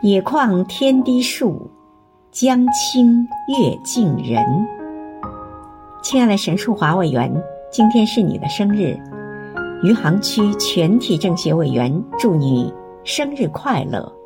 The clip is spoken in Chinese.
野旷天低树，江清月近人。亲爱的沈树华委员，今天是你的生日，余杭区全体政协委员，祝你生日快乐。